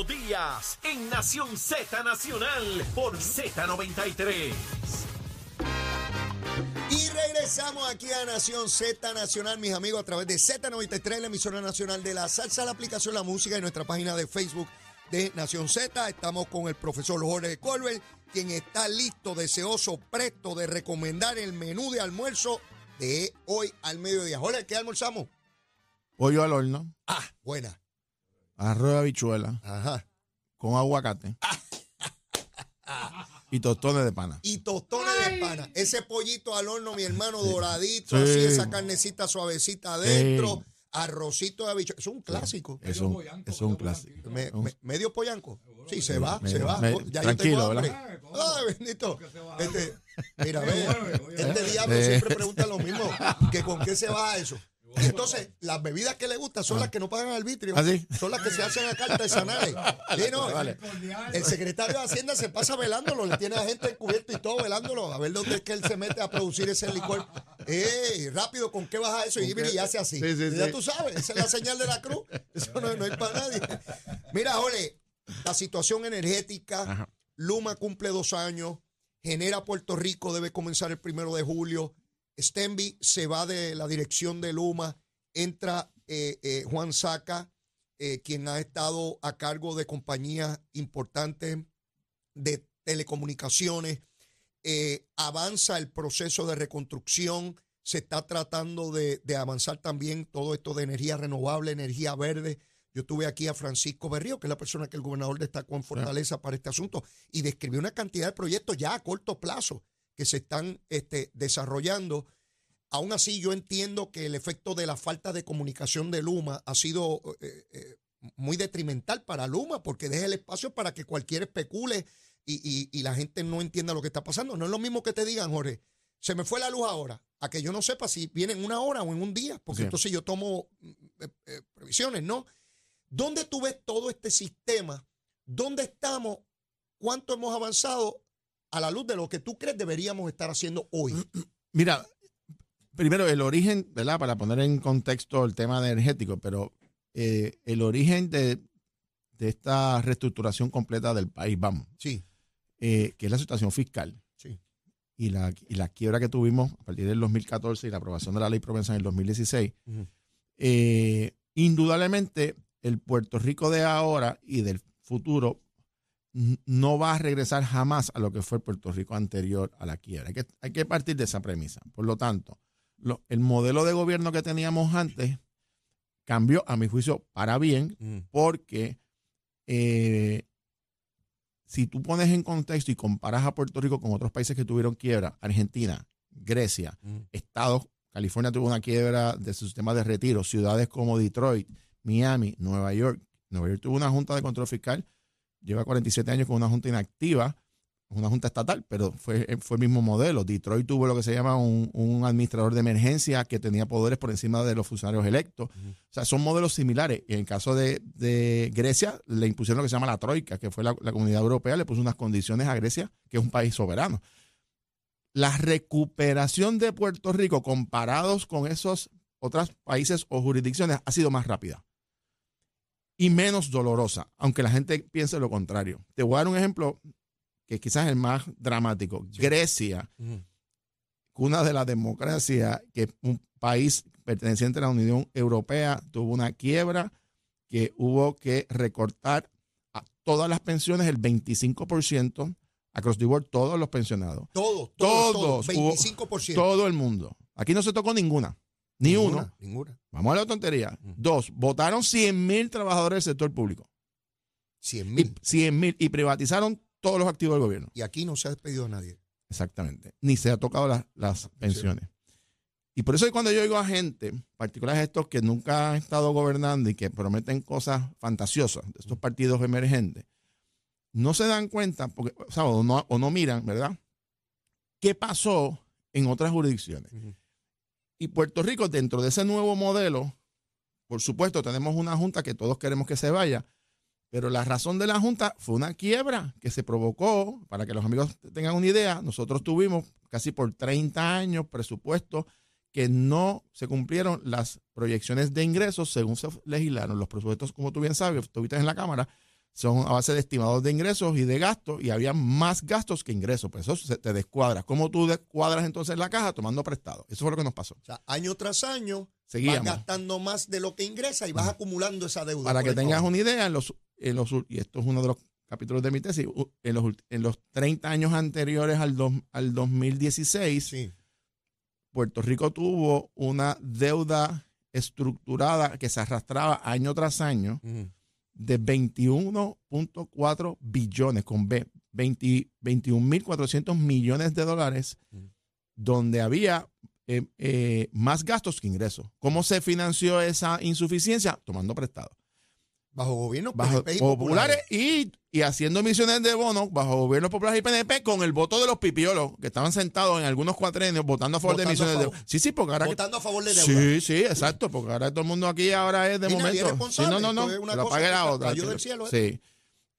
Leo Díaz en Nación Z Nacional por Z93. Y regresamos aquí a Nación Z Nacional, mis amigos, a través de Z93, la emisora nacional de la salsa, la aplicación La Música y nuestra página de Facebook de Nación Z. Estamos con el profesor Jorge Colbert, quien está listo, deseoso, presto de recomendar el menú de almuerzo de hoy al mediodía. Jorge, ¿qué almorzamos? Pollo al horno, Ah, buena. Arroz de habichuela Ajá. con aguacate y tostones de pana. Y tostones de pana. Ese pollito al horno, mi hermano, doradito, Sí. así, esa carnecita suavecita adentro. Arrocito de habichuela. Es un clásico. Es un, es un clásico. Me- Un- me- medio pollanco. Sí, se va, me- se va. me- ya tranquilo, yo tengo hambre. ¿verdad? Ay, bendito. Este, mira, ve, este diablo Eh. siempre pregunta lo mismo. Que con qué se va eso. Entonces, las bebidas que le gustan son las que no pagan arbitrio. ¿Ah, sí? Son las que se hacen acá artesanales. Sí, no, Vale. El secretario de Hacienda se pasa velándolo, le tiene a gente encubierto y todo velándolo, a ver dónde es que él se mete a producir ese licor. ¡Ey! Rápido, ¿con qué baja eso? Y, y hace así. Sí, sí, ya tú sabes, esa es la señal de la cruz. Eso no, no es para nadie. Mira, Ole, la situación energética, Ajá. Luma cumple dos años, genera Puerto Rico, debe comenzar el primero de julio. Stenby se va de la dirección de Luma, entra eh, eh, Juan Saca, eh, quien ha estado a cargo de compañías importantes de telecomunicaciones. Avanza el proceso de reconstrucción, se está tratando de, de avanzar también todo esto de energía renovable, energía verde. Yo tuve aquí a Francisco Berrío, que es la persona que el gobernador destacó en Fortaleza para este asunto, y describió una cantidad de proyectos ya a corto plazo que se están este, desarrollando. Aún así, yo entiendo que el efecto de la falta de comunicación de Luma ha sido eh, eh, muy detrimental para Luma, porque deja el espacio para que cualquiera especule y, y- y la gente no entienda lo que está pasando. No es lo mismo que te digan, Jorge, se me fue la luz ahora, a que yo no sepa si viene en una hora o en un día, porque Sí. entonces yo tomo eh, previsiones, ¿no? ¿Dónde tú ves todo este sistema? ¿Dónde estamos? ¿Cuánto hemos avanzado a la luz de lo que tú crees deberíamos estar haciendo hoy? Mira, primero el origen, ¿verdad? Para poner en contexto el tema energético, pero eh, el origen de, de esta reestructuración completa del país, vamos, Sí, eh, que es la situación fiscal sí. y la, y la quiebra que tuvimos a partir del 2014 y la aprobación de la ley Provenza en el 2016, Ujú. eh, indudablemente el Puerto Rico de ahora y del futuro no va a regresar jamás a lo que fue el Puerto Rico anterior a la quiebra. Hay que, hay que partir de esa premisa. Por lo tanto, lo- el modelo de gobierno que teníamos antes cambió, a mi juicio, para bien, porque eh, si tú pones en contexto y comparas a Puerto Rico con otros países que tuvieron quiebra, Argentina, Grecia, estados, California tuvo una quiebra de su sistema de retiro, ciudades como Detroit, Miami, Nueva York. Nueva York tuvo una junta de control fiscal, lleva 47 años con una junta inactiva, una junta estatal, pero fue, fue el mismo modelo. Detroit tuvo lo que se llama un, un administrador de emergencia que tenía poderes por encima de los funcionarios electos. O sea, son modelos similares. En el caso de, de Grecia, le impusieron lo que se llama la Troika, que fue la, la comunidad europea, le puso unas condiciones a Grecia, que es un país soberano. La recuperación de Puerto Rico comparados con esos otros países o jurisdicciones ha sido más rápida y menos dolorosa, aunque la gente piense lo contrario. Te voy a dar un ejemplo que quizás es el más dramático. Grecia, cuna de la democracia, que es un país perteneciente a la Unión Europea, tuvo una quiebra que hubo que recortar a todas las pensiones el 25%, across the board, todos los pensionados. Todos, todos, todos. Todos, hubo- 25%. Todo el mundo. Aquí no se tocó ninguna, ni Ninguna, uno. Ninguna. Vamos a la tontería. Mm. Dos, votaron 100 mil trabajadores del sector público. 100 Y, mil. 100 mil y privatizaron todos los activos del gobierno. Y aquí no se ha despedido a nadie. Exactamente. Ni se ha tocado las- las pensiones. Y por eso es cuando yo oigo a gente, particulares estos que nunca han estado gobernando y que prometen cosas fantasiosas, de estos partidos emergentes, no se dan cuenta, porque, o, sea, o no, o no miran, ¿verdad? ¿Qué pasó en otras jurisdicciones? Y Puerto Rico, dentro de ese nuevo modelo, por supuesto, tenemos una junta que todos queremos que se vaya, pero la razón de la junta fue una quiebra que se provocó, para que los amigos tengan una idea, nosotros tuvimos casi por 30 años presupuestos que no se cumplieron las proyecciones de ingresos según se legislaron. Los presupuestos, como tú bien sabes, estuviste en la Cámara, son a base de estimados de ingresos y de gastos y había más gastos que ingresos. Pues eso se te descuadra. ¿Cómo tú descuadras entonces la caja tomando prestado? Eso fue lo que nos pasó. O sea, año tras año Seguíamos. vas gastando más de lo que ingresa y vas acumulando esa deuda. Para que tengas una idea, en los, en los, y esto es uno de los capítulos de mi tesis, en los, en los 30 años anteriores al, dos- al 2016, Sí. Puerto Rico tuvo una deuda estructurada que se arrastraba año tras año Ujú. De 21.4 billones con B, 20 21.400 millones de dólares, donde había eh, eh, más gastos que ingresos. ¿Cómo se financió esa insuficiencia? Tomando prestado. Bajo gobierno Bajo PNP y populares y, y haciendo emisiones de bonos bajo gobiernos populares y PNP con el voto de los pipiolos que estaban sentados en algunos cuatrenios votando a favor de Votando emisiones de favor. Sí, sí, porque ahora que- Votando a favor de deuda. Sí, sí, exacto, porque ahora todo el mundo aquí ahora es de Y momento. Sí, no, no, no, cosa pague la otra. cayó del cielo, Sí.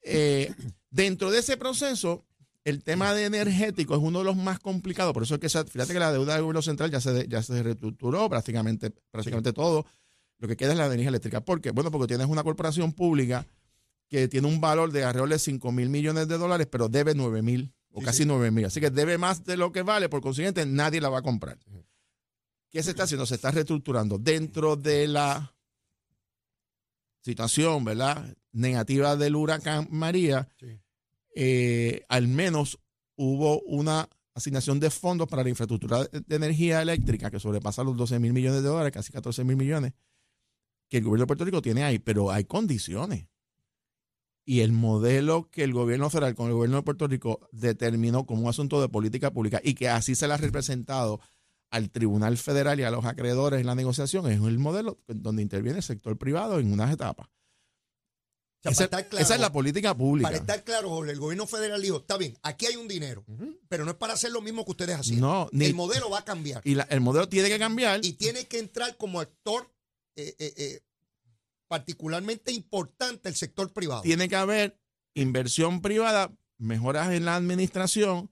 Eh, dentro de ese proceso, el tema de energético es uno de los más complicados, por eso es que fíjate que la deuda del gobierno central ya se, ya se reestructuró prácticamente, prácticamente todo. Lo que queda es la energía eléctrica. ¿Por qué? Bueno, porque tienes una corporación pública que tiene un valor de alrededor de 5 mil millones de dólares, pero debe 9 mil o Sí, casi sí. 9 mil. Así que debe más de lo que vale, por consiguiente, nadie la va a comprar. ¿Qué se está haciendo? Se está reestructurando dentro de la situación, ¿verdad? Negativa del huracán María. Sí. eh, al menos hubo una asignación de fondos para la infraestructura de, de energía eléctrica que sobrepasa los 12 mil millones de dólares, casi 14 mil millones, que el gobierno de Puerto Rico tiene ahí, pero hay condiciones. Y el modelo que el gobierno federal con el gobierno de Puerto Rico determinó como un asunto de política pública y que así se le ha representado al Tribunal Federal y a los acreedores en la negociación es el modelo donde interviene el sector privado en unas etapas. O sea, esa, claro, esa es la política pública. Para estar claro, Jorge, el gobierno federal dijo, está bien, aquí hay un dinero, pero no es para hacer lo mismo que ustedes hacían. No, ni- el modelo va a cambiar. y la- el modelo tiene que cambiar. Y tiene que entrar como actor eh, eh, eh, particularmente importante el sector privado. tiene que haber inversión privada, mejoras en la administración.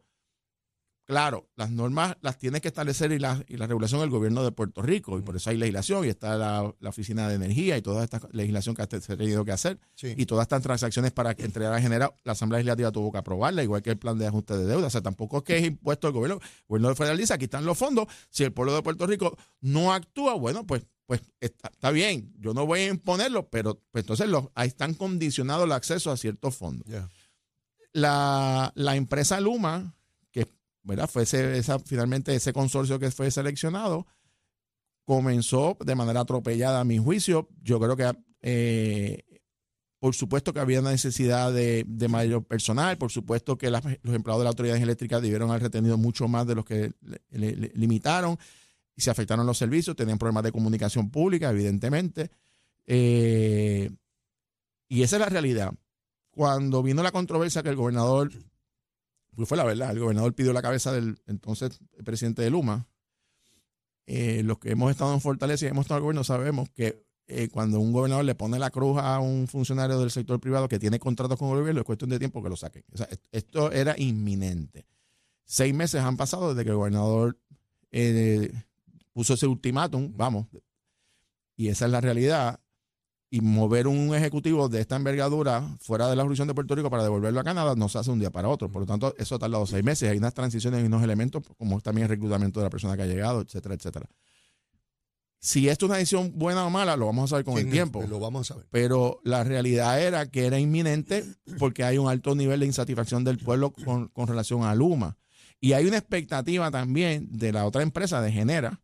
Claro, las normas las tiene que establecer y la, y la regulación del gobierno de Puerto Rico, y por eso hay legislación, y está la, la Oficina de Energía y toda esta legislación que se ha tenido que hacer, Sí. y todas estas transacciones para que entregar a general, la Asamblea Legislativa tuvo que aprobarla, igual que el plan de ajuste de deuda. O sea, tampoco es que es impuesto al gobierno. El gobierno federal dice, aquí están los fondos. Si el pueblo de Puerto Rico no actúa, bueno, pues, pues está, está bien, yo no voy a imponerlo, pero pues, entonces los, ahí están condicionados el acceso a ciertos fondos. La, la empresa Luma, que ¿verdad? fue ese- esa, finalmente ese consorcio que fue seleccionado, comenzó de manera atropellada a mi juicio. Yo creo que, eh, por supuesto que había una necesidad de, de mayor personal, por supuesto que las- los empleados de la autoridad eléctrica debieron haber retenido mucho más de los que le- le- le limitaron se afectaron los servicios, tenían problemas de comunicación pública, evidentemente. Eh, y esa es la realidad. Cuando vino la controversia que el gobernador, pues fue la verdad, el gobernador pidió la cabeza del entonces presidente de Luma. Eh, los que hemos estado en Fortaleza y hemos estado en el gobierno sabemos que eh, cuando un gobernador le pone la cruz a un funcionario del sector privado que tiene contratos con el gobierno, es cuestión de tiempo que lo saquen. Esto era inminente. Seis meses han pasado desde que el gobernador puso ese ultimátum, vamos, y esa es la realidad. Y mover un ejecutivo de esta envergadura fuera de la jurisdicción de Puerto Rico para devolverlo a Canadá no se hace un día para otro. Por lo tanto, eso ha tardado seis meses. Hay unas transiciones y unos elementos, como también el reclutamiento de la persona que ha llegado, etcétera, etcétera. Si esto es una decisión buena o mala, lo vamos a saber con Sí, el tiempo. Lo vamos a saber. Pero la realidad era que era inminente porque hay un alto nivel de insatisfacción del pueblo con, con relación a Luma. Y hay una expectativa también de la otra empresa de Genera,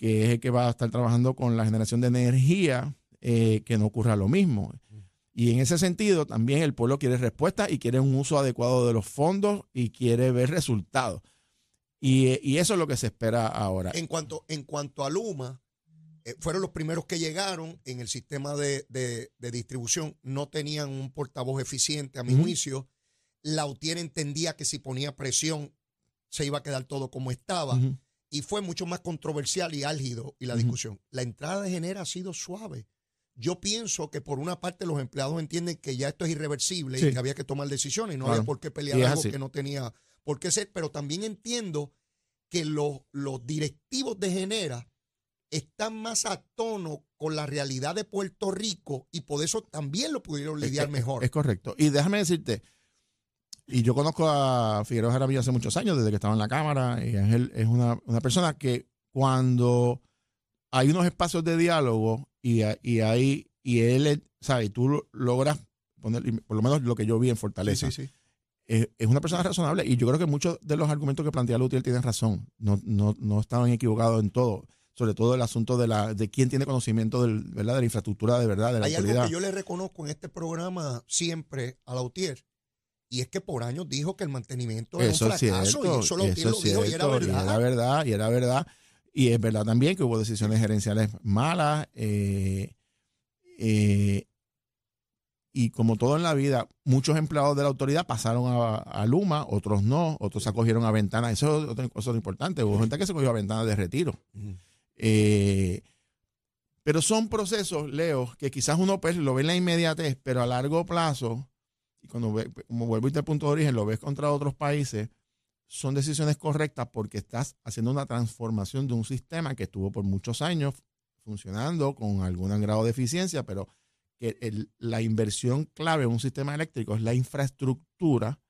que es el que va a estar trabajando con la generación de energía, eh, que no ocurra lo mismo. Y en ese sentido, también el pueblo quiere respuesta y quiere un uso adecuado de los fondos y quiere ver resultados. Y, eh, y eso es lo que se espera ahora. En cuanto, en cuanto a Luma, eh, fueron los primeros que llegaron en el sistema de, de- de distribución. No tenían un portavoz eficiente, a mi Ujú. juicio. Lautier entendía que si ponía presión se iba a quedar todo como estaba. Y fue mucho más controversial y álgido y la discusión. La entrada de Genera ha sido suave. Yo pienso que por una parte los empleados entienden que ya esto es irreversible y que había que tomar decisiones y no Claro. había por qué pelear Y algo que no tenía por qué ser, pero también entiendo que los, los directivos de Genera están más a tono con la realidad de Puerto Rico y por eso también lo pudieron Es lidiar que- mejor. Es correcto. Y déjame decirte, y yo conozco a Figueroa Jaramillo hace muchos años, desde que estaba en la Cámara, y Ángel es una, una persona que cuando hay unos espacios de diálogo y, y ahí, y él, ¿sabes? Tú lo- logras poner, por lo menos lo que yo vi en Fortaleza, sí, sí. es, es una persona razonable y yo creo que muchos de los argumentos que plantea Lutier tienen razón. No, no, no estaban equivocados en todo. Sobre todo el asunto de la de quién tiene conocimiento del, ¿verdad? de la infraestructura de verdad, de la Hay algo que yo le reconozco en este programa siempre a Lautier, y es que por años dijo que el mantenimiento Eso era un fracaso, cierto, y eso eso lo es dijo, y era verdad. y era verdad, y era verdad. Y es verdad también que hubo decisiones gerenciales malas. eh, eh, y como todo en la vida, muchos empleados de la autoridad pasaron a, a Luma, otros no, otros se acogieron a ventanas. Eso es otra cosa importante. Hubo gente que se cogió a ventanas de retiro. Eh, pero son procesos, Leo, que quizás uno pues, lo ve en la inmediatez, pero a largo plazo, y cuando ve, como vuelvo a al punto de origen, lo ves contra otros países, son decisiones correctas porque estás haciendo una transformación de un sistema que estuvo por muchos años funcionando con algún grado de eficiencia, pero que el- la inversión clave en un sistema eléctrico es la infraestructura,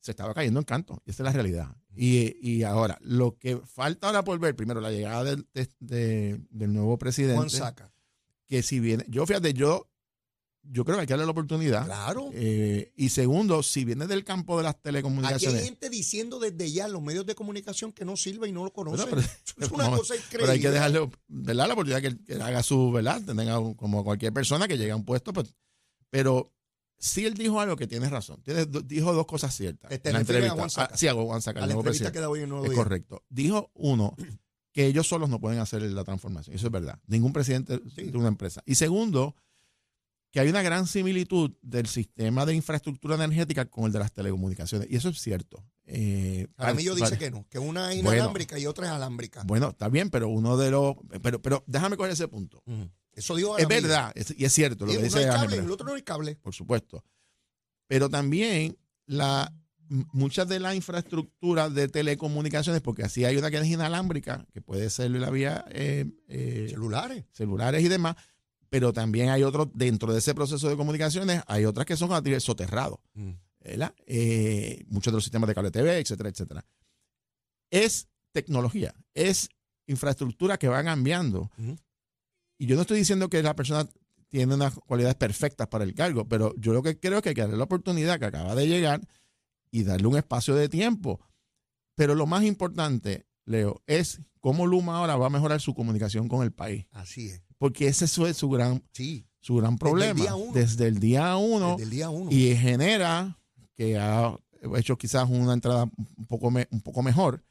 se estaba cayendo en canto. Y esa es la realidad. Y, y ahora, lo que falta ahora por ver, primero, la llegada del, de- de- del nuevo presidente. Juan Saca. Que si viene, yo fíjate, yo, yo creo que hay que darle la oportunidad. Claro. Eh, y segundo, si viene del campo de las Aquí hay telecomunicaciones. gente diciendo desde ya en los medios de comunicación que no sirve y no lo conocen. Pero- es una cosa increíble. Pero hay que dejarle ¿verdad? la oportunidad que, que haga su, ¿verdad? Tenga un- como cualquier persona que llegue a un puesto. Pues, pero sí él dijo algo que tiene razón. Tiene, do- dijo dos cosas ciertas. Te en la a entrevista. Juan Saca. Ah, sí, a Juan a la nuevo entrevista que da hoy en Nuevo Es Día. correcto. Dijo uno que ellos solos no pueden hacer la transformación. Eso es verdad. Ningún presidente Sí. de una empresa. Y segundo, que hay una gran similitud del sistema de infraestructura energética con el de las telecomunicaciones. Y eso es cierto. Eh, Jaramillo para- dice que no, que una es Bueno. inalámbrica y otra es alámbrica. Bueno, está bien, pero uno de los... Pero, pero déjame coger ese punto. Ujú. Eso dijo Es verdad, es- y es cierto lo que uno dice cable, el otro no hay cable. por supuesto. Pero también la muchas de la infraestructura de telecomunicaciones, porque así hay una que es inalámbrica, que puede ser la vía eh, eh, Celulares. celulares y demás, pero también hay otros, dentro de ese proceso de comunicaciones, hay otras que son a nivel soterrado, ¿verdad? Eh, muchos de los sistemas de cable TV, etcétera, etcétera. Es tecnología, es infraestructura que va cambiando. Y yo no estoy diciendo que la persona tiene unas cualidades perfectas para el cargo, pero yo lo que creo es que hay que darle la oportunidad que acaba de llegar y darle un espacio de tiempo. Pero lo más importante, Leo, es cómo Luma ahora va a mejorar su comunicación con el país. Así es. Porque ese es su gran, Sí. su gran problema. Desde el día uno. Desde el día uno. Y genera que ha hecho quizás una entrada un poco, me- un poco mejor.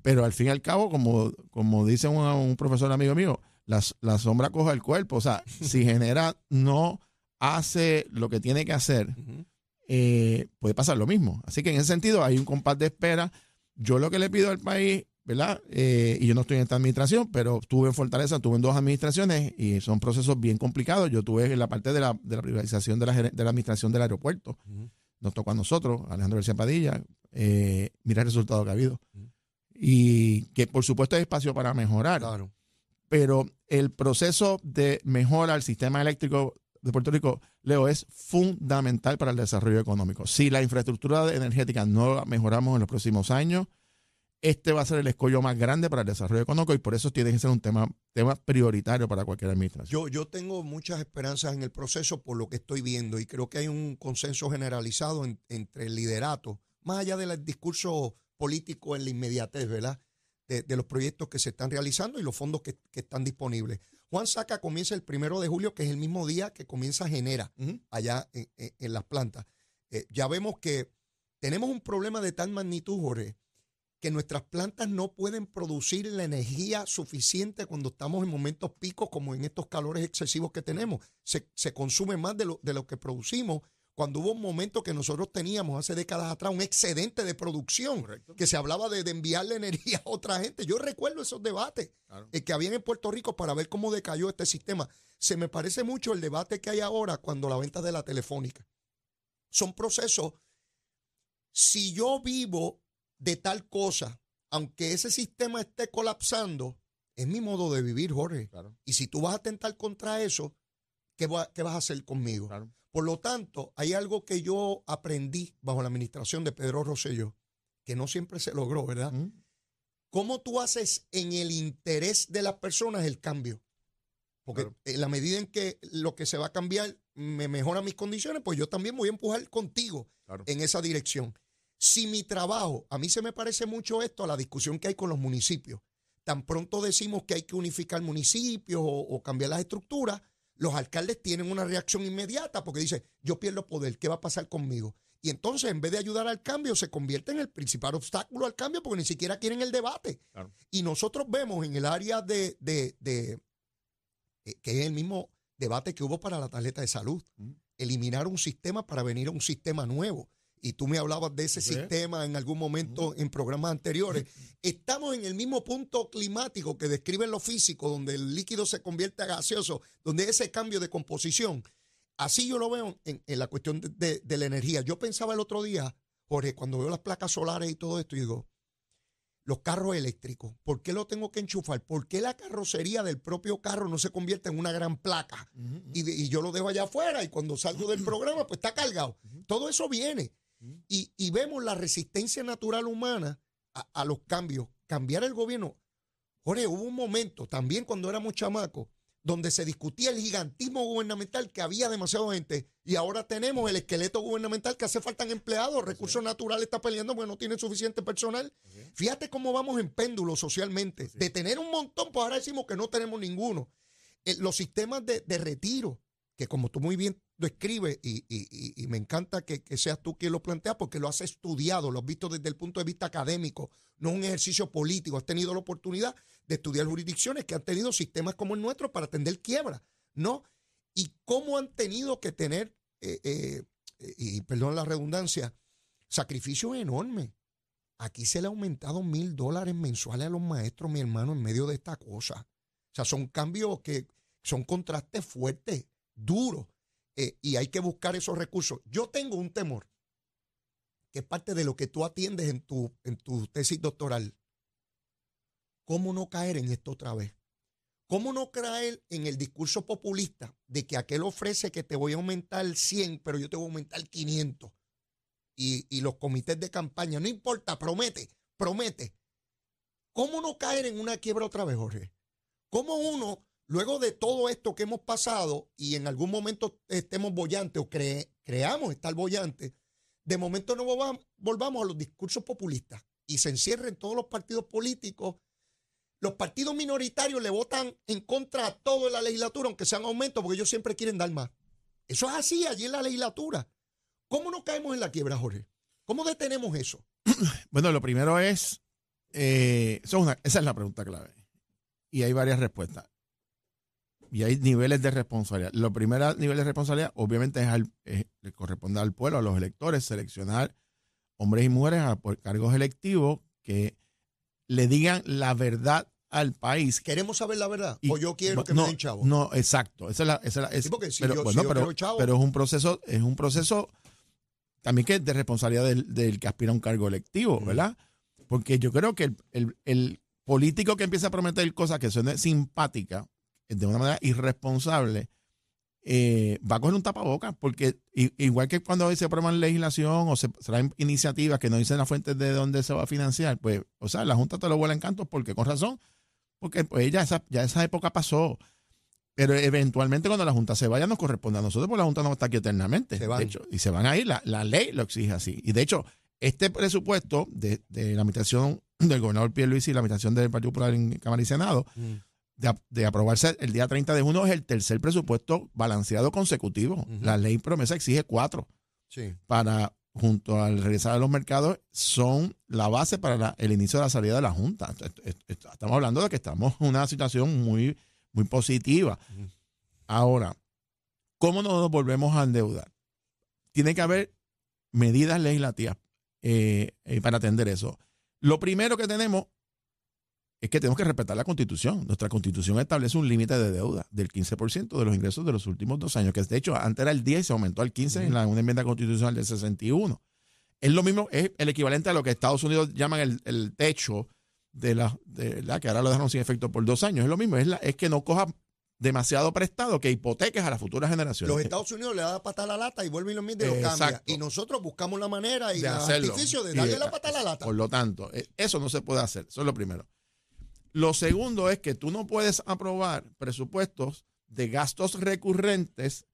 Pero al fin y al cabo, como, como dice un, un profesor amigo mío, la, la sombra coja el cuerpo. O sea, si genera no hace lo que tiene que hacer, eh, puede pasar lo mismo. Así que en ese sentido hay un compás de espera. Yo lo que le pido al país, ¿verdad? Eh, y yo no estoy en esta administración, pero estuve en Fortaleza, estuve en dos administraciones y son procesos bien complicados. Yo estuve en la parte de la, de la privatización de la, geren- de la administración del aeropuerto. Nos tocó a nosotros, Alejandro García Padilla. Eh, mira el resultado que ha habido. Y que por supuesto hay espacio para mejorar Claro. pero el proceso de mejora al sistema eléctrico de Puerto Rico, Leo, es fundamental para el desarrollo económico. Si la infraestructura energética no la mejoramos en los próximos años, este va a ser el escollo más grande para el desarrollo económico y por eso tiene que ser un tema, tema prioritario para cualquier administración. Yo, yo tengo muchas esperanzas en el proceso por lo que estoy viendo y creo que hay un consenso generalizado en- entre el liderato, más allá del discurso político en la inmediatez, ¿verdad? De, de los proyectos que se están realizando y los fondos que, que están disponibles. Juan Saca comienza el primero de julio, que es el mismo día que comienza Genera, allá en, en- en las plantas. Eh, ya vemos que tenemos un problema de tal magnitud, Jorge, que nuestras plantas no pueden producir la energía suficiente cuando estamos en momentos picos como en estos calores excesivos que tenemos. Se, se consume más de lo, de lo que producimos cuando hubo un momento que nosotros teníamos hace décadas atrás un excedente de producción, que se hablaba de, de enviarle energía a otra gente. Yo recuerdo esos debates Claro. eh, que habían en Puerto Rico para ver cómo decayó este sistema. Se me parece mucho el debate que hay ahora cuando la venta de la telefónica. Son procesos. Si yo vivo de tal cosa, aunque ese sistema esté colapsando, es mi modo de vivir, Jorge. Claro. Y si tú vas a atentar contra eso, ¿qué, va- qué vas a hacer conmigo? Claro. Por lo tanto, hay algo que yo aprendí bajo la administración de Pedro Rosselló, que no siempre se logró, ¿verdad? Mm. ¿Cómo tú haces en el interés de las personas el cambio? Porque Claro. en la medida en que lo que se va a cambiar me mejora mis condiciones, pues yo también voy a empujar contigo en esa dirección. Si mi trabajo, a mí se me parece mucho esto a la discusión que hay con los municipios. Tan pronto decimos que hay que unificar municipios o, o cambiar las estructuras, los alcaldes tienen una reacción inmediata porque dicen, yo pierdo poder, ¿qué va a pasar conmigo? Y entonces, en vez de ayudar al cambio, se convierte en el principal obstáculo al cambio porque ni siquiera quieren el debate. Claro. Y nosotros vemos en el área de, de- de- eh, que es el mismo debate que hubo para la tarjeta de salud, Mm. eliminar un sistema para venir a un sistema nuevo. Y tú me hablabas de ese Sí. sistema en algún momento en programas anteriores. Estamos en el mismo punto climático que describen los físicos, donde el líquido se convierte a gaseoso, donde ese cambio de composición. Así yo lo veo en, en la cuestión de, de- de la energía. Yo pensaba el otro día, Jorge, cuando veo las placas solares y todo esto, y digo, los carros eléctricos, ¿por qué lo tengo que enchufar? ¿Por qué la carrocería del propio carro no se convierte en una gran placa? Ujú, y, de- y yo lo dejo allá afuera y cuando salgo del programa pues está cargado. Todo eso viene y, y vemos la resistencia natural humana a, a los cambios. Cambiar el gobierno. Jorge, hubo un momento también cuando éramos chamacos donde se discutía el gigantismo gubernamental que había demasiada gente y ahora tenemos el esqueleto gubernamental que hace falta empleados, recursos naturales está peleando porque no tiene suficiente personal. Fíjate cómo vamos en péndulo socialmente. De tener un montón, pues ahora decimos que no tenemos ninguno. Eh, los sistemas de, de retiro, que como tú muy bien lo escribes, y, y- y- me encanta que, que seas tú quien lo plantea, porque lo has estudiado, lo has visto desde el punto de vista académico, no un ejercicio político. Has tenido la oportunidad de estudiar jurisdicciones que han tenido sistemas como el nuestro para atender quiebra, ¿no? Y cómo han tenido que tener, eh, eh, y perdón la redundancia, sacrificios enormes. Aquí se le ha aumentado mil dólares mensuales a los maestros, mi hermano, en medio de esta cosa. O sea, son cambios que son contrastes fuertes, duros, eh, y hay que buscar esos recursos. Yo tengo un temor, que es parte de lo que tú atiendes en tu, en tu tesis doctoral. ¿Cómo no caer en esto otra vez? ¿Cómo no caer en el discurso populista de que aquel ofrece que te voy a aumentar 100, pero yo te voy a aumentar 500? Y, y los comités de campaña, no importa, promete, promete. ¿Cómo no caer en una quiebra otra vez, Jorge? ¿Cómo uno, luego de todo esto que hemos pasado y en algún momento estemos bollantes o cre- creamos estar bollantes, de momento no volvamos, a los discursos populistas y se encierren todos los partidos políticos? Los partidos minoritarios le votan en contra a todo en la legislatura, aunque sean aumentos, porque ellos siempre quieren dar más. Eso es así allí en la legislatura. ¿Cómo no caemos en la quiebra, Jorge? ¿Cómo detenemos eso? Bueno, lo primero es, eh, esa es la pregunta clave. Y hay varias respuestas. Y hay niveles de responsabilidad. Lo primero nivel de responsabilidad, obviamente, es al, es- le corresponde al pueblo, a los electores, seleccionar hombres y mujeres a, por cargos electivos que le digan la verdad al país. ¿Queremos saber la verdad? Y- ¿O yo quiero que no, me den chavo? No, exacto. Esa es la, esa es la- es- Sí, porque si pero, yo- bueno, si yo pero, quiero chavo- pero es un proceso, es un proceso también que es de responsabilidad del, del que aspira a un cargo electivo, ¿verdad? Porque yo creo que el, el- el político que empieza a prometer cosas que son simpáticas, de una manera irresponsable, eh, va a coger un tapabocas, porque igual que cuando se aprueban legislación o se traen iniciativas que no dicen las fuentes de dónde se va a financiar, pues, o sea, la Junta te lo vuela en cantos porque con razón, porque pues ya esa, ya esa época pasó. Pero eventualmente cuando la Junta se vaya nos corresponde a nosotros, porque la Junta no está aquí eternamente. Se van. De hecho, y se van a ir, la, la ley lo exige así. Y de hecho, este presupuesto de, de la administración del gobernador Pierluisi y la administración del Partido Popular en Cámara y Senado, Mm. De, ap- de aprobarse el día 30 de junio, es el tercer presupuesto balanceado consecutivo. La ley promesa exige cuatro Sí. para, junto al regresar a los mercados, son la base para la- el inicio de la salida de la Junta. Est- est- est- Estamos hablando de que estamos en una situación muy, muy positiva. Ahora, ¿cómo nos volvemos a endeudar? Tiene que haber medidas legislativas eh, eh, para atender eso. Lo primero que tenemos es que tenemos que respetar la Constitución. Nuestra Constitución establece un límite de deuda del 15% de los ingresos de los últimos dos años, que de hecho antes era el 10 y se aumentó al 15 en la, una enmienda constitucional del 61. Es lo mismo, es el equivalente a lo que Estados Unidos llaman el, el techo de la, de la que ahora lo dejaron sin efecto por dos años. Es lo mismo, es, la, es que no coja demasiado prestado que hipoteques a las futuras generaciones. Los Estados Unidos le da pata a la lata y vuelven y lo mide y lo cambia. Y nosotros buscamos la manera y el artificio de darle de- la pata a la lata. Por lo tanto, eh, eso no se puede hacer. Eso es lo primero. Lo segundo es que tú no puedes aprobar presupuestos de gastos recurrentes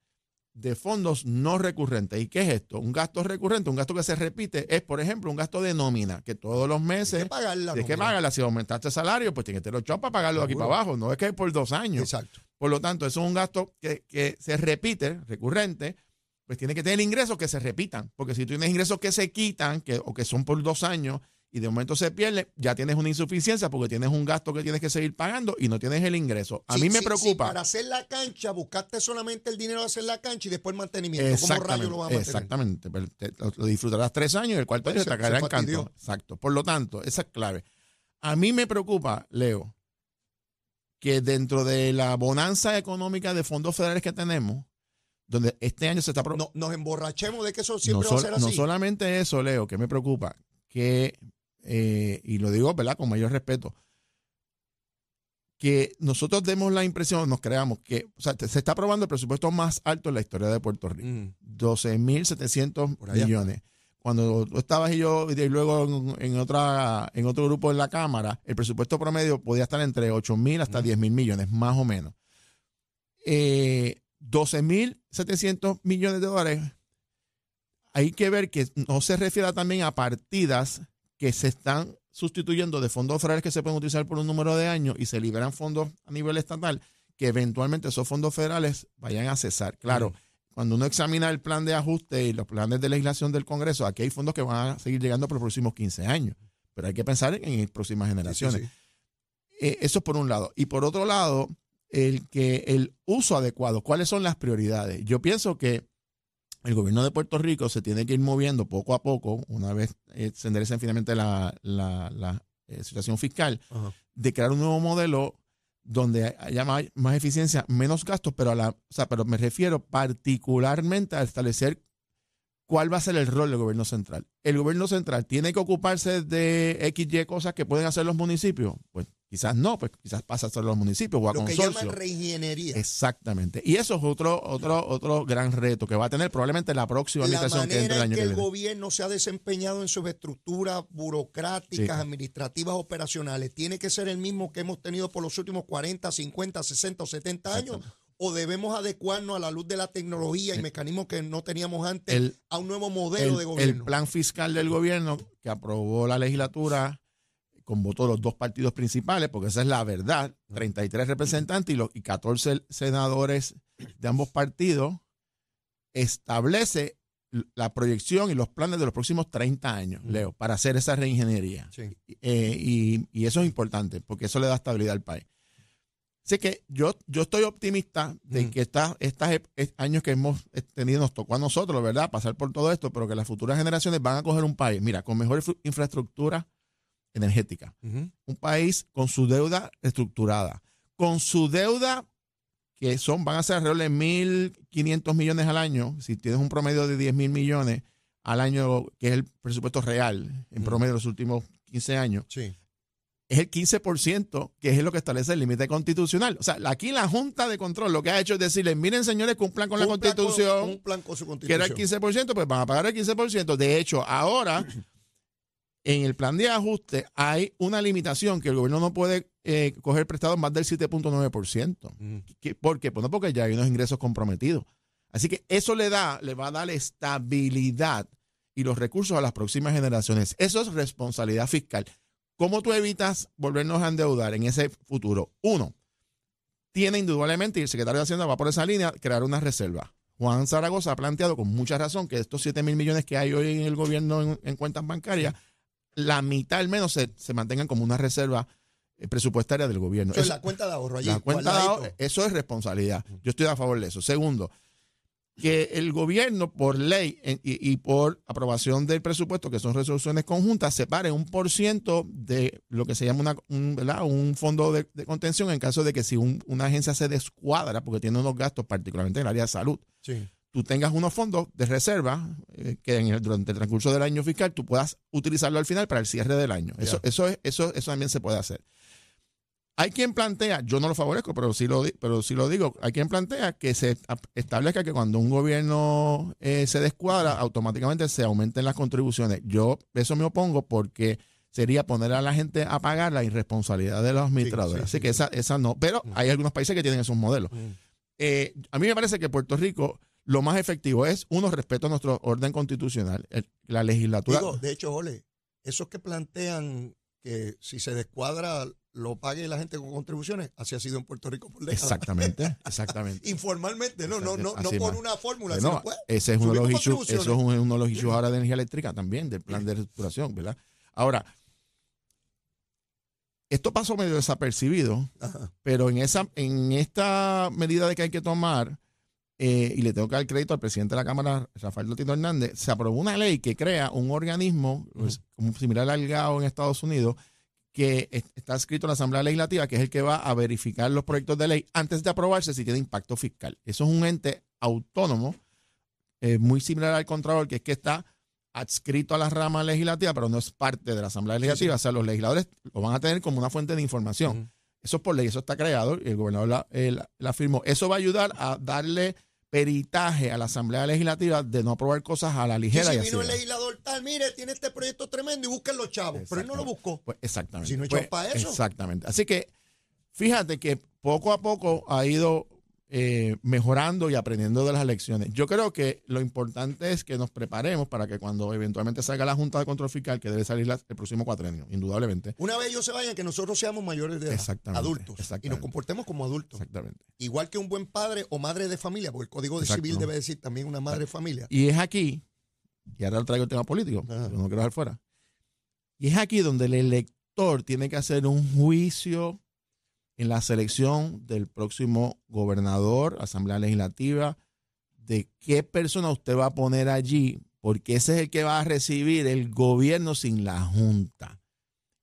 de fondos no recurrentes. ¿Y qué es esto? Un gasto recurrente, un gasto que se repite, es, por ejemplo, un gasto de nómina, que todos los Hay meses que pagarla. tienes que pagarla. Si aumentaste el salario, pues tienes que tener los para pagarlo de aquí para abajo. No es que es por dos años. Exacto. Por lo tanto, eso es un gasto que, que se repite, recurrente, pues tiene que tener ingresos que se repitan. Porque si tú tienes ingresos que se quitan que, o que son por dos años y de momento se pierde, ya tienes una insuficiencia porque tienes un gasto que tienes que seguir pagando y no tienes el ingreso. A Sí, mí me sí, sí, preocupa. para hacer la cancha, buscaste solamente el dinero de hacer la cancha y después el mantenimiento. ¿Cómo rayos lo vas a? Exactamente. Te- Lo, disfrutarás tres años y el cuarto Pues año se- te caerá en canto. Exacto. Por lo tanto, esa es clave. A mí me preocupa, Leo, que dentro de la bonanza económica de fondos federales que tenemos, donde este año se está No, nos emborrachemos de que eso no, siempre va a ser así. no solamente eso, Leo, que me preocupa, que, eh, y lo digo, ¿verdad? Con mayor respeto, que nosotros demos la impresión, nos creamos que, o sea, se está aprobando el presupuesto más alto en la historia de Puerto Rico. Mm. 12.700 Por allá. millones. Cuando tú estabas y yo, y luego en, en otra, en otro grupo en la Cámara, el presupuesto promedio podía estar entre 8.000 hasta 10.000 millones, más o menos. Eh, 12.700 millones de dólares, hay que ver que no se refiera también a partidas que se están sustituyendo de fondos federales que se pueden utilizar por un número de años y se liberan fondos a nivel estatal, que eventualmente esos fondos federales vayan a cesar. Claro, cuando uno examina el plan de ajuste y los planes de legislación del Congreso, aquí hay fondos que van a seguir llegando por los próximos 15 años, pero hay que pensar en, próximas generaciones. Sí, sí, Eh, eso es por un lado. Y por otro lado, el que el uso adecuado, cuáles son las prioridades. Yo pienso que el gobierno de Puerto Rico se tiene que ir moviendo poco a poco, una vez eh, se enderece finalmente la, la- la, eh, situación fiscal, Ajá. de crear un nuevo modelo donde haya más, más eficiencia, menos gastos, pero a la, o sea, pero me refiero particularmente a establecer cuál va a ser el rol del gobierno central. El gobierno central tiene que ocuparse de X, Y cosas que pueden hacer los municipios. Pues quizás no, pues quizás pasa a ser los municipios o a Lo que consorcios. llaman reingeniería. Exactamente. Y eso es otro, otro, otro gran reto que va a tener probablemente la próxima la administración que entre manera el año que que el gobierno se ha desempeñado en sus estructuras burocráticas, Sí. administrativas, operacionales, tiene que ser el mismo que hemos tenido por los últimos 40, 50, 60 o 70 años, o debemos adecuarnos a la luz de la tecnología y mecanismos que no teníamos antes El- a un nuevo modelo el, de el gobierno. plan fiscal del gobierno que aprobó la legislatura con votos de los dos partidos principales, porque esa es la verdad, 33 representantes y, los, y 14 senadores de ambos partidos, establece la proyección y los planes de los próximos 30 años, Leo, para hacer esa reingeniería. Sí. Eh, y, y eso es importante, porque eso le da estabilidad al país. Así que yo, yo estoy optimista de que estas estas años que hemos tenido nos tocó a nosotros, ¿verdad? Pasar por todo esto, pero que las futuras generaciones van a coger un país, mira, con mejor infra- infraestructura energética, un país con su deuda estructurada, con su deuda que son, van a ser alrededor de 1.500 millones al año, si tienes un promedio de 10 mil millones al año, que es el presupuesto real en promedio de los últimos 15 años, Sí. es el 15%, que es lo que establece el límite constitucional. O sea, aquí la Junta de Control lo que ha hecho es decirle, miren señores, cumplan con la constitución, Con, un plan con su que era el constitución. 15%, pues van a pagar el 15%. De hecho, ahora, en el plan de ajuste hay una limitación que el gobierno no puede eh, coger prestado más del 7.9%. Ujú. ¿Qué- ¿Por qué? Pues no porque ya hay unos ingresos comprometidos. Así que eso le da, le va a dar estabilidad y los recursos a las próximas generaciones. Eso es responsabilidad fiscal. ¿Cómo tú evitas volvernos a endeudar en ese futuro? Uno, tiene indudablemente, y el secretario de Hacienda va por esa línea, crear una reserva. Juan Zaragoza ha planteado con mucha razón que estos 7 mil millones que hay hoy en el gobierno en, en cuentas bancarias, la mitad al menos se, se mantengan como una reserva eh, presupuestaria del gobierno. Eso es la cuenta de ahorro allí. la cuenta de guardadito. ahorro, eso es responsabilidad. Yo estoy a favor de eso. Segundo, que el gobierno, por ley en- y, y por aprobación del presupuesto, que son resoluciones conjuntas, separe un por ciento de lo que se llama una- un, fondo de, de contención en caso de que si un- una agencia se descuadra, porque tiene unos gastos, particularmente en el área de salud, Sí. Tú tengas unos fondos de reserva eh, que en el- durante el transcurso del año fiscal tú puedas utilizarlo al final para el cierre del año. Eso, eso, es, eso, eso también se puede hacer. Hay quien plantea, yo no lo favorezco, pero sí lo, pero sí lo digo, hay quien plantea que se establezca que cuando un gobierno eh, se descuadra, automáticamente se aumenten las contribuciones. Yo eso me opongo porque sería poner a la gente a pagar la irresponsabilidad de los administradores. sí, Así sí, que esa, esa no. Pero hay algunos países que tienen esos modelos. Mm. Eh, a mí me parece que Puerto Rico lo más efectivo es, uno, respeto a nuestro orden constitucional, el- la legislatura. Digo, de hecho, Ole, esos que plantean que si se descuadra lo pague la gente con contribuciones, así ha sido en Puerto Rico por décadas. exactamente, exactamente. Informalmente, no, no, no, no por más. una fórmula, sino pues, ese es uno de los issues, eso es un- uno de los issues ahora de energía eléctrica también, del plan de reestructuración, ¿verdad? Ahora, esto pasó medio desapercibido, Ajá. pero en esa, en esta medida de que hay que tomar, eh, y le tengo que dar crédito al presidente de la Cámara, Rafael Lotito Hernández, se aprobó una ley que crea un organismo pues, similar al GAO en Estados Unidos, que es- está escrito en la Asamblea Legislativa, que es el que va a verificar los proyectos de ley antes de aprobarse si tiene impacto fiscal. Eso es un ente autónomo, eh, muy similar al Contralor, que es que está adscrito a la rama legislativa, pero no es parte de la Asamblea Legislativa. O sea, los legisladores lo van a tener como una fuente de información. Eso es por ley, eso está creado y el gobernador la, eh, la- la firmó. Eso va a ayudar a darle peritaje a la Asamblea Legislativa de no aprobar cosas a la Y ligera. si y vino el así. legislador tal, mire, tiene este proyecto tremendo y busquen los chavos. Pero él no lo buscó. Pues exactamente. Si no Pues, echó pa' eso. Exactamente. Así que fíjate que poco a poco ha ido eh, mejorando y aprendiendo de las lecciones. Yo creo que lo importante es que nos preparemos para que cuando eventualmente salga la Junta de Control Fiscal, que debe salir la- el próximo cuatrenio, indudablemente. Una vez ellos se vayan, que nosotros seamos mayores de edad, Exactamente, adultos, y nos comportemos como adultos. Exactamente. Igual que un buen padre o madre de familia, porque el Código de. Civil debe decir también una madre de familia. Y es aquí, y ahora traigo el tema político, yo no quiero dejar fuera. Y es aquí donde el elector tiene que hacer un juicio en la selección del próximo gobernador, asamblea legislativa, de qué persona usted va a poner allí, porque ese es el que va a recibir el gobierno sin la junta.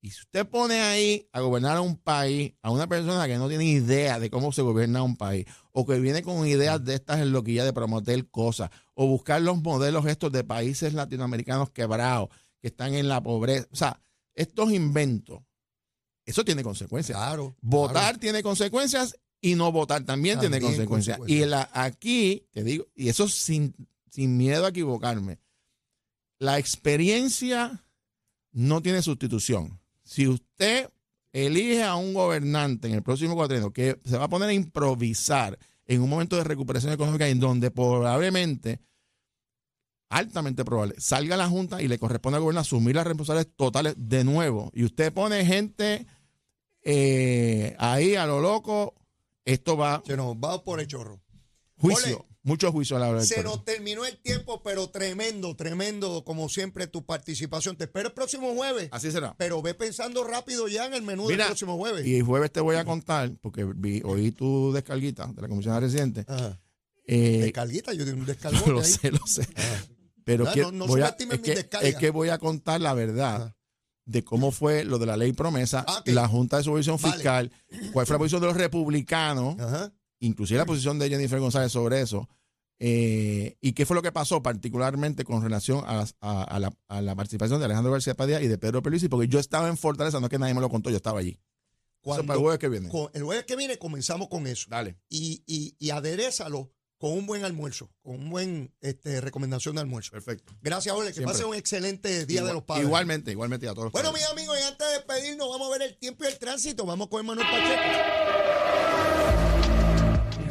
Y si usted pone ahí a gobernar a un país, a una persona que no tiene idea de cómo se gobierna un país, o que viene con ideas de estas en loquillas de promover cosas, o buscar los modelos estos de países latinoamericanos quebrados, que están en la pobreza. O sea, estos inventos, eso tiene consecuencias. Claro. Votar claro. tiene consecuencias y no votar también, tiene consecuencias. Y la- aquí, te digo, y eso sin, sin miedo a equivocarme, la experiencia no tiene sustitución. Si usted elige a un gobernante en el próximo cuatrienio que se va a poner a improvisar en un momento de recuperación económica en donde probablemente, altamente probable, salga la Junta y le corresponde al gobierno asumir las responsabilidades totales de nuevo, y usted pone gente eh, ahí a lo loco, esto va Se nos va por el chorro. juicio, Ole, mucho juicio a la hora del Se nos terminó el tiempo, pero tremendo, tremendo, como siempre, tu participación. Te espero el próximo jueves, Así será. pero ve pensando rápido ya en el menú Mira, del próximo jueves. Y el jueves te voy a contar, porque vi, oí tu descarguita de la Comisión de Residentes. Ajá. Eh, Descarguita, yo tengo un descargo. lo sé, lo sé. Ajá. Pero No, que no- no voy a- es, mi que, es que voy a contar la verdad Ajá. De cómo fue lo de la ley promesa, Ah, ok. la Junta de Supervisión Vale. Fiscal, cuál fue la posición de los republicanos, Ajá. inclusive la posición de Jennifer González sobre eso, eh, y qué fue lo que pasó particularmente con relación a, las- a- a la, a la participación de Alejandro García Padilla y de Pedro Pelici, porque yo estaba en Fortaleza, no es que nadie me lo contó, yo estaba allí. Eso Cuando- para el jueves que viene. con- el jueves que viene comenzamos con eso. Dale. Y, y, y aderezalo con un buen almuerzo, con un buen este, recomendación de almuerzo. Perfecto. Gracias, Ole. Que Siempre. pase un excelente Día de los Padres. Igualmente, igualmente a todos los Bueno, padres. mis amigos, y antes de despedirnos, vamos a ver el tiempo y el tránsito. Vamos con Manuel Pacheco.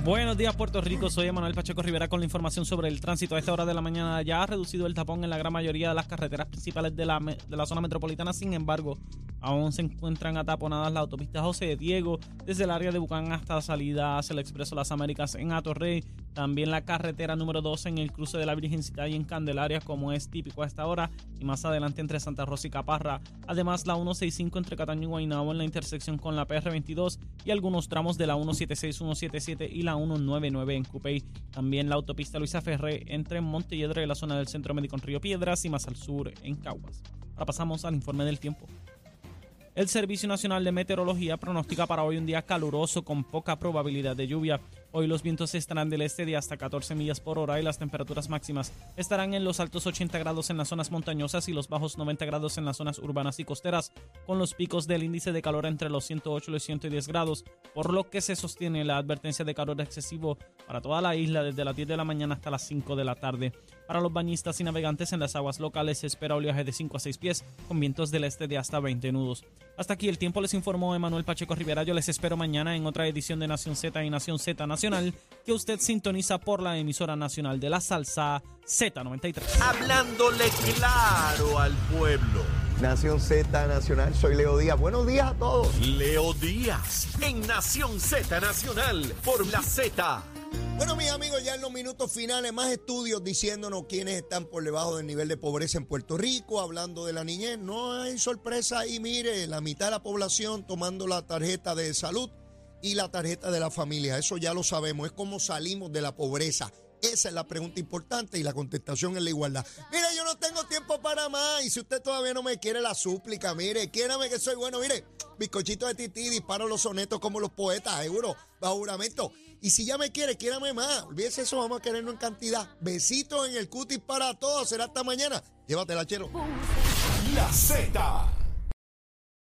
Buenos días, Puerto Rico. Soy Emanuel Pacheco Rivera con la información sobre el tránsito. A esta hora de la mañana ya ha reducido el tapón en la gran mayoría de las carreteras principales de la, de la zona metropolitana. Sin embargo, aún se encuentran ataponadas la autopista José de Diego desde el área de Bucán hasta la salida hacia el Expreso Las Américas en Atorrey. También la carretera número 2 en el cruce de la Virgencita y en Candelaria, como es típico a esta hora. Y más adelante entre Santa Rosa y Caparra. Además, la 165 entre Cataño y Guaynabo en la intersección con la PR22 y algunos tramos de la 176, 177 y la 199 en Cupey. También la autopista Luisa Ferré entre Montelledre, la zona del Centro Médico en Río Piedras y más al sur en Caguas. Ahora pasamos al informe del tiempo. El Servicio Nacional de Meteorología pronostica para hoy un día caluroso con poca probabilidad de lluvia. Hoy los vientos estarán del este de hasta 14 millas por hora y las temperaturas máximas estarán en los altos 80 grados en las zonas montañosas y los bajos 90 grados en las zonas urbanas y costeras, con los picos del índice de calor entre los 108 y los 110 grados, por lo que se sostiene la advertencia de calor excesivo para toda la isla desde las 10 de la mañana hasta las 5 de la tarde. Para los bañistas y navegantes en las aguas locales se espera oleaje de 5 a 6 pies con vientos del este de hasta 20 nudos. Hasta aquí el tiempo les informó Emanuel Pacheco Rivera. Yo les espero mañana en otra edición de Nación Z y Nación Z Nacional que usted sintoniza por la emisora nacional de la salsa Z93. Hablándole claro al pueblo. Nación Z Nacional, soy Leo Díaz. Buenos días a todos. Leo Díaz en Nación Z Nacional por la Z. Bueno, mis amigos, ya en los minutos finales, más estudios diciéndonos quiénes están por debajo del nivel de pobreza en Puerto Rico, hablando de la niñez. No hay sorpresa ahí, mire, la mitad de la población tomando la tarjeta de salud y la tarjeta de la familia. Eso ya lo sabemos, es como salimos de la pobreza. Esa es la pregunta importante y la contestación es la igualdad. Mire, yo no tengo tiempo para más. Y si usted todavía no me quiere la súplica, mire, quiérame que soy bueno. Mire, bizcochito de tití, disparo los sonetos como los poetas, seguro, bajo juramento. Y si ya me quiere, quiérame más. Olvídese eso, vamos a querernos en cantidad. Besitos en el cutis para todos. Será hasta mañana. Llévatela, chero. La Z.